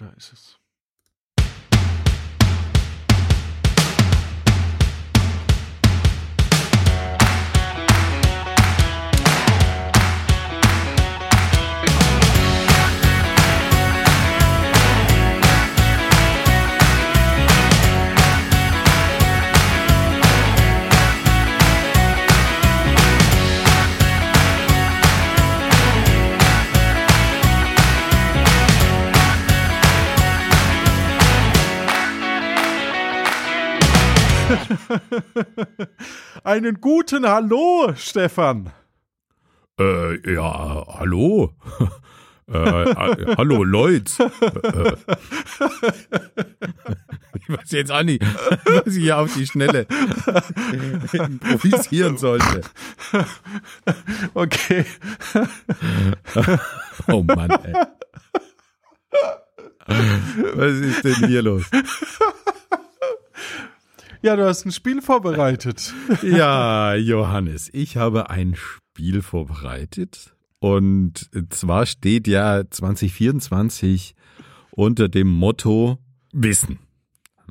da ist es. Einen guten Hallo, Stefan. Äh, ja, hallo. äh, äh, hallo, Leute. Äh, ich weiß jetzt auch nicht, was ich hier auf die Schnelle improvisieren sollte. Okay. oh Mann, ey. Was ist denn hier los? Ja, du hast ein Spiel vorbereitet. Ja, Johannes, ich habe ein Spiel vorbereitet. Und zwar steht ja 2024 unter dem Motto Wissen.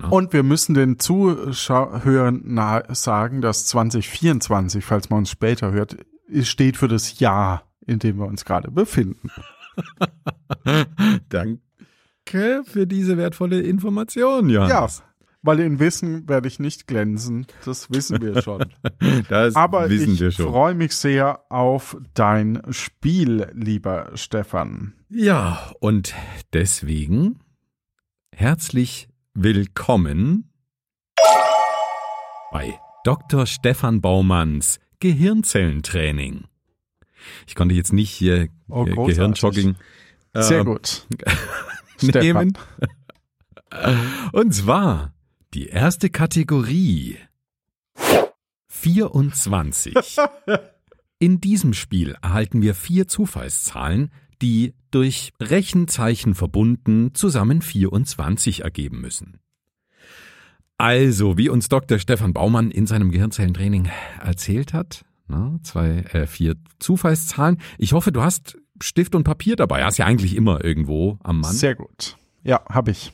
Und wir müssen den Zuhörern sagen, dass 2024, falls man uns später hört, steht für das Jahr, in dem wir uns gerade befinden. Danke für diese wertvolle Information, Johannes. Ja, weil in Wissen werde ich nicht glänzen. Das wissen wir schon. das Aber wissen ich wir schon. freue mich sehr auf dein Spiel, lieber Stefan. Ja, und deswegen herzlich willkommen bei Dr. Stefan Baumanns Gehirnzellentraining. Ich konnte jetzt nicht hier Oh, äh, großartig. Gehirnjogging Sehr ähm, gut. nehmen. Und zwar die erste Kategorie. 24. In diesem Spiel erhalten wir vier Zufallszahlen, die durch Rechenzeichen verbunden zusammen 24 ergeben müssen. Also, wie uns Dr. Stefan Baumann in seinem Gehirnzellentraining erzählt hat, ne, zwei, äh, vier Zufallszahlen. Ich hoffe, du hast Stift und Papier dabei. Hast ja eigentlich immer irgendwo am Mann. Sehr gut. Ja, habe ich.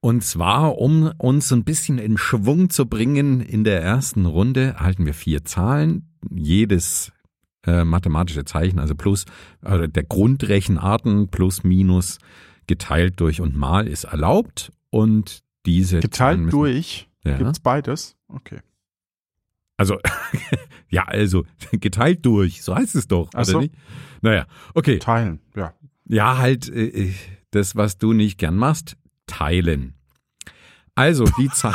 Und zwar, um uns ein bisschen in Schwung zu bringen, in der ersten Runde erhalten wir vier Zahlen. Jedes äh, mathematische Zeichen, also plus äh, der Grundrechenarten plus minus geteilt durch und mal ist erlaubt. Und diese Zahlen Geteilt müssen, durch. Ja. Gibt's beides? Okay. Also, ja, also geteilt durch, so heißt es doch, Ach oder nicht? Naja, okay. Teilen, ja. Ja, halt äh, das, was du nicht gern machst, teilen. Also die Zahl.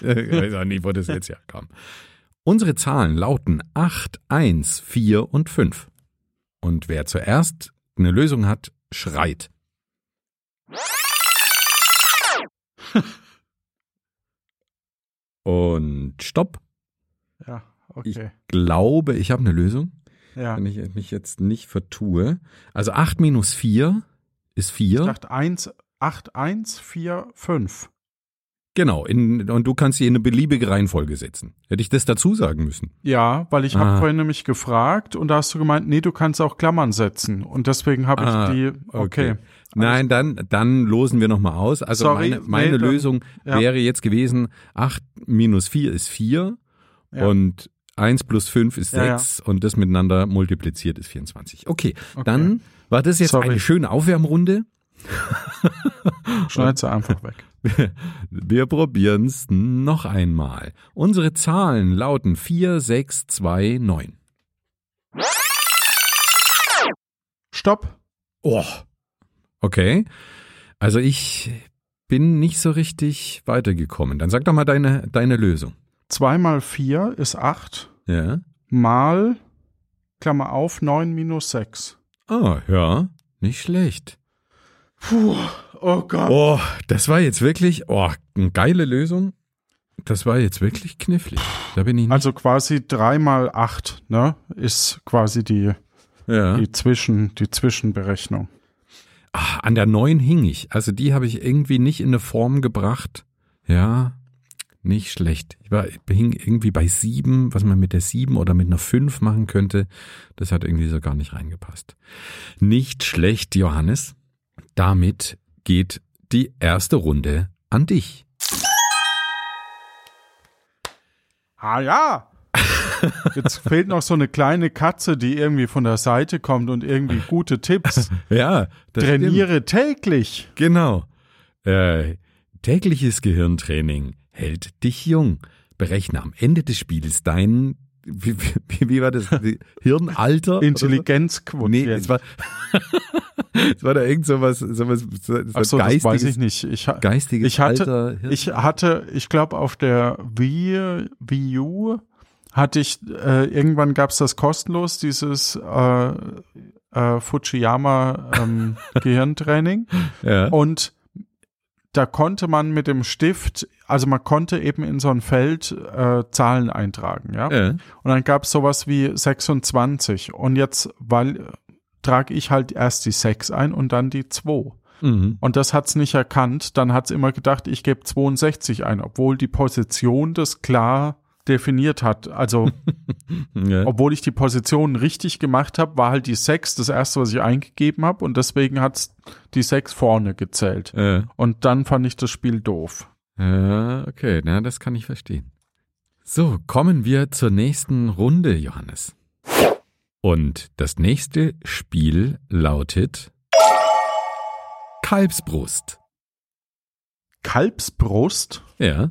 ich weiß auch nicht, wo das jetzt herkam. Unsere Zahlen lauten 8, 1, 4 und 5. Und wer zuerst eine Lösung hat, schreit. Und stopp. Ja, Ich okay. glaube, ich habe eine Lösung. ja. wenn ich mich jetzt nicht vertue. Also 8 minus 4 ist 4. 8, 1, 8, 1, 4, 5. Genau, in, und du kannst sie in eine beliebige Reihenfolge setzen. Hätte ich das dazu sagen müssen? Ja, weil ich Ah. habe vorhin nämlich gefragt und da hast du gemeint, nee, du kannst auch Klammern setzen. Und deswegen habe ich Ah, die, okay. Nein, dann, dann losen wir nochmal aus. Also Sorry, meine, meine nee, dann- Lösung ja. wäre jetzt gewesen, 8 minus 4 ist 4 Ja. und 1 plus 5 ist Ja, 6 und das miteinander multipliziert ist 24. Okay, Okay. dann war das jetzt Sorry. eine schöne Aufwärmrunde. Schneid sie einfach weg. Wir probieren's noch einmal. Unsere Zahlen lauten 4, 6, 2, 9. Stopp. Oh. Okay. Also ich bin nicht so richtig weitergekommen. Dann sag doch mal deine, deine Lösung. 2 mal 4 ist 8. Ja. Mal, Klammer auf, 9 minus 6. Ah, ja. Nicht schlecht. Puh, oh Gott. Oh, das war jetzt wirklich, oh, eine geile Lösung. Das war jetzt wirklich knifflig. Da bin ich nicht. Also quasi 3 mal 8, ne, ist quasi die, ja. die, Zwischen, die Zwischenberechnung. Ah, an der 9 hing ich. Also die habe ich irgendwie nicht in eine Form gebracht. Ja, nicht schlecht. Ich war, hing irgendwie bei 7, was man mit der 7 oder mit einer 5 machen könnte. Das hat irgendwie so gar nicht reingepasst. Nicht schlecht, Johannes. damit geht die erste Runde an dich. Ah ja. Jetzt fehlt noch so eine kleine Katze, die irgendwie von der Seite kommt und irgendwie gute Tipps. Ja, das Trainiere täglich. stimmt. Genau. Äh, tägliches Gehirntraining hält dich jung. Berechne am Ende des Spiels dein, wie, wie, wie war das, Hirnalter? Intelligenzquotient. Nee, es war, es war da irgend sowas, sowas, so, so Ach so, das geistiges, weiß ich nicht. Ich, geistiges ich hatte, Alter. Hirn- ich hatte, ich glaube auf der Wii, Wii U hatte ich, äh, irgendwann gab's das kostenlos, dieses äh, äh, Fujiyama ähm, Gehirntraining. ja. Und da konnte man mit dem Stift, also man konnte eben in so ein Feld äh, Zahlen eintragen, ja. ja. Und dann gab es sowas wie 26. Und jetzt, weil äh, trage ich halt erst die 6 ein und dann die 2. Mhm. Und das hat's nicht erkannt. Dann hat's immer gedacht, ich gebe 62 ein, obwohl die Position das klar definiert hat. Also, ja. obwohl ich die Position richtig gemacht habe, war halt die 6 das erste, was ich eingegeben habe. Und deswegen hat's die 6 vorne gezählt. Ja. Und dann fand ich das Spiel doof. Ja, okay, na, das kann ich verstehen. So, kommen wir zur nächsten Runde, Johannes. Und das nächste Spiel lautet Kalbsbrust. Kalbsbrust? Ja.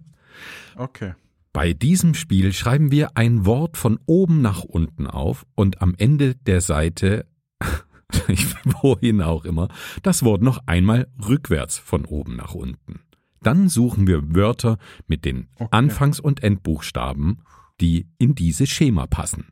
Okay. Bei diesem Spiel schreiben wir ein Wort von oben nach unten auf und am Ende der Seite, wohin auch immer, das Wort noch einmal rückwärts von oben nach unten. Dann suchen wir Wörter mit den Okay. Anfangs- und Endbuchstaben, die in dieses Schema passen.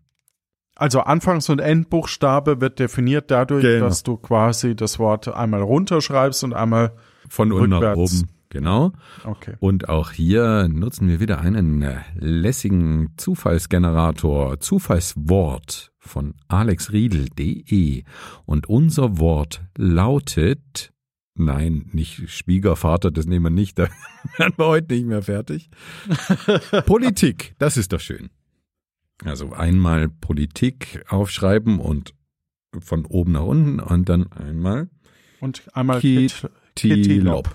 Also Anfangs- und Endbuchstabe wird definiert dadurch, Genau. dass du quasi das Wort einmal runterschreibst und einmal Von unten nach oben. Genau. okay. Und auch hier nutzen wir wieder einen lässigen Zufallsgenerator, Zufallswort von alexriedel.de. Und unser Wort lautet, nein, nicht Schwiegervater, das nehmen wir nicht, da werden wir heute nicht mehr fertig. Politik, das ist doch schön. Also einmal Politik aufschreiben und von oben nach unten und dann einmal Und einmal Ki- Kit- Tilop.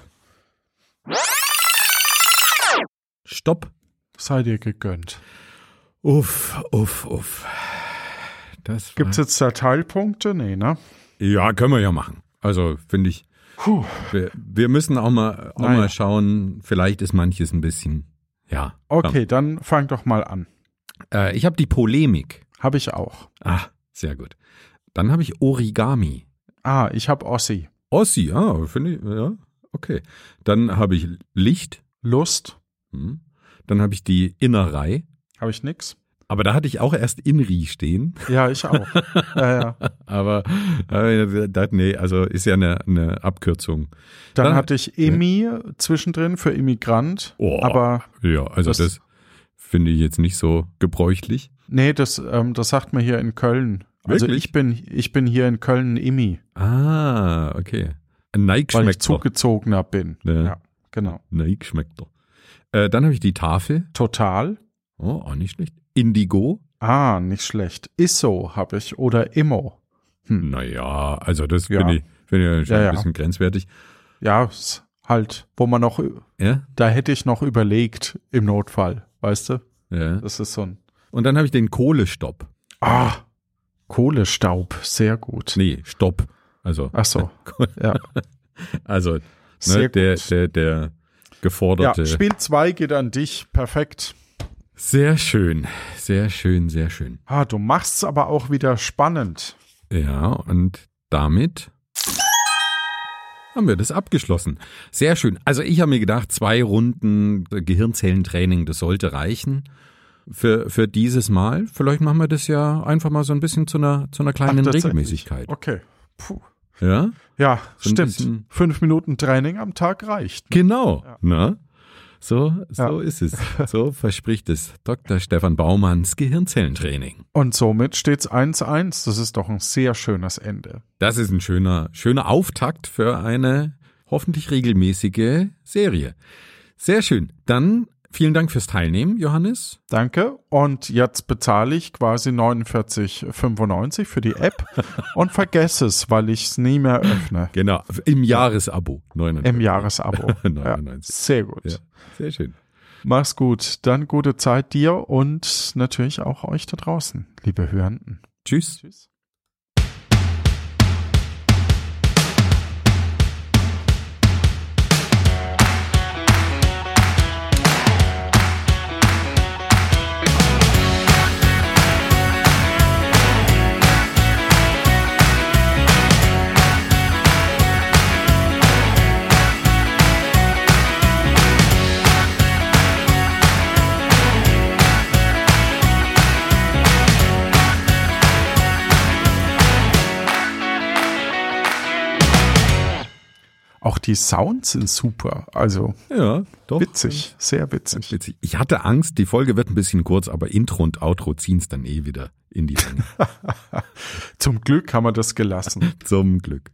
Stopp. sei dir gegönnt. Uff, uff, uff. Das war, Gibt's jetzt da Teilpunkte? Nee, ne? Ja, können wir ja machen. Also finde ich, Puh. wir, wir müssen auch mal, auch Naja. mal schauen, vielleicht ist manches ein bisschen, ja. Okay, dann fang doch mal an. Äh, ich habe die Polemik. Habe ich auch. Ah, sehr gut. Dann habe ich Origami. Ah, ich habe Ossi. Ossi, ah, finde ich, ja, okay. Dann habe ich Licht. Lust. Hm. Dann habe ich die Innerei. Habe ich nix. Aber da hatte ich auch erst Inri stehen. Ja, ich auch. ja, ja. Aber äh, das, nee, also ist ja eine, eine Abkürzung. Dann, Dann- hatte ich Emi zwischendrin für Immigrant. Oh. Aber Ja, also Das- das, finde ich jetzt nicht so gebräuchlich. nee, das, ähm, das sagt man hier in Köln. Also Wirklich? ich bin, ich bin hier in Köln ein Immi, Ah, okay. Ein weil ich zugezogener bin. Ja. ja genau. Neigschmeckter. Äh, dann habe ich die Tafel. Total. Oh, auch nicht schlecht. Indigo. Ah, nicht schlecht. Isso habe ich oder Immo. Hm. Naja, also das Ja. finde ich, finde ich schon Ja, ja. ein bisschen grenzwertig. Ja, halt, wo man noch, Ja, da hätte ich noch überlegt im Notfall, weißt du? ja. Das ist so ein, Und dann habe ich den Kohlestopp. ah, Kohlestaub, sehr gut. Nee, Stopp. Also, Ach so, ja, also sehr ne, der, gut. der, der geforderte. Ja, Spiel 2 geht an dich, perfekt. Sehr schön, sehr schön, sehr schön. Ah, du machst's aber auch wieder spannend. Ja, und damit haben wir das abgeschlossen. Sehr schön. Also ich habe mir gedacht, zwei Runden Gehirnzellentraining, das sollte reichen für, für dieses Mal. Vielleicht machen wir das ja einfach mal so ein bisschen zu einer, zu einer kleinen Ach? Regelmäßigkeit. Okay. Puh. Ja, Ja, So stimmt. Fünf Minuten Training am Tag reicht. genau. Ja. Na? So, so Ja. ist es. So verspricht es Dr. Stefan Baumanns Gehirnzellentraining. Und somit steht's 1-1. Das ist doch ein sehr schönes Ende. Das ist ein schöner, schöner Auftakt für eine hoffentlich regelmäßige Serie. Sehr schön. Dann Vielen Dank fürs Teilnehmen, Johannes. Danke. Und jetzt bezahle ich quasi 49,95 für die App und vergesse es, weil ich es nie mehr öffne. Genau, im Jahresabo. 99. Im Jahresabo. 99. Ja, sehr gut. Ja, sehr schön. Mach's gut. Dann gute Zeit dir und natürlich auch euch da draußen, liebe Hörenden. Tschüss. Tschüss. Die Sounds sind super. Also ja, doch. witzig, sehr witzig. witzig. Ich hatte Angst, die Folge wird ein bisschen kurz, aber Intro und Outro ziehen es dann eh wieder in die Länge. Zum Glück haben wir das gelassen. Zum Glück.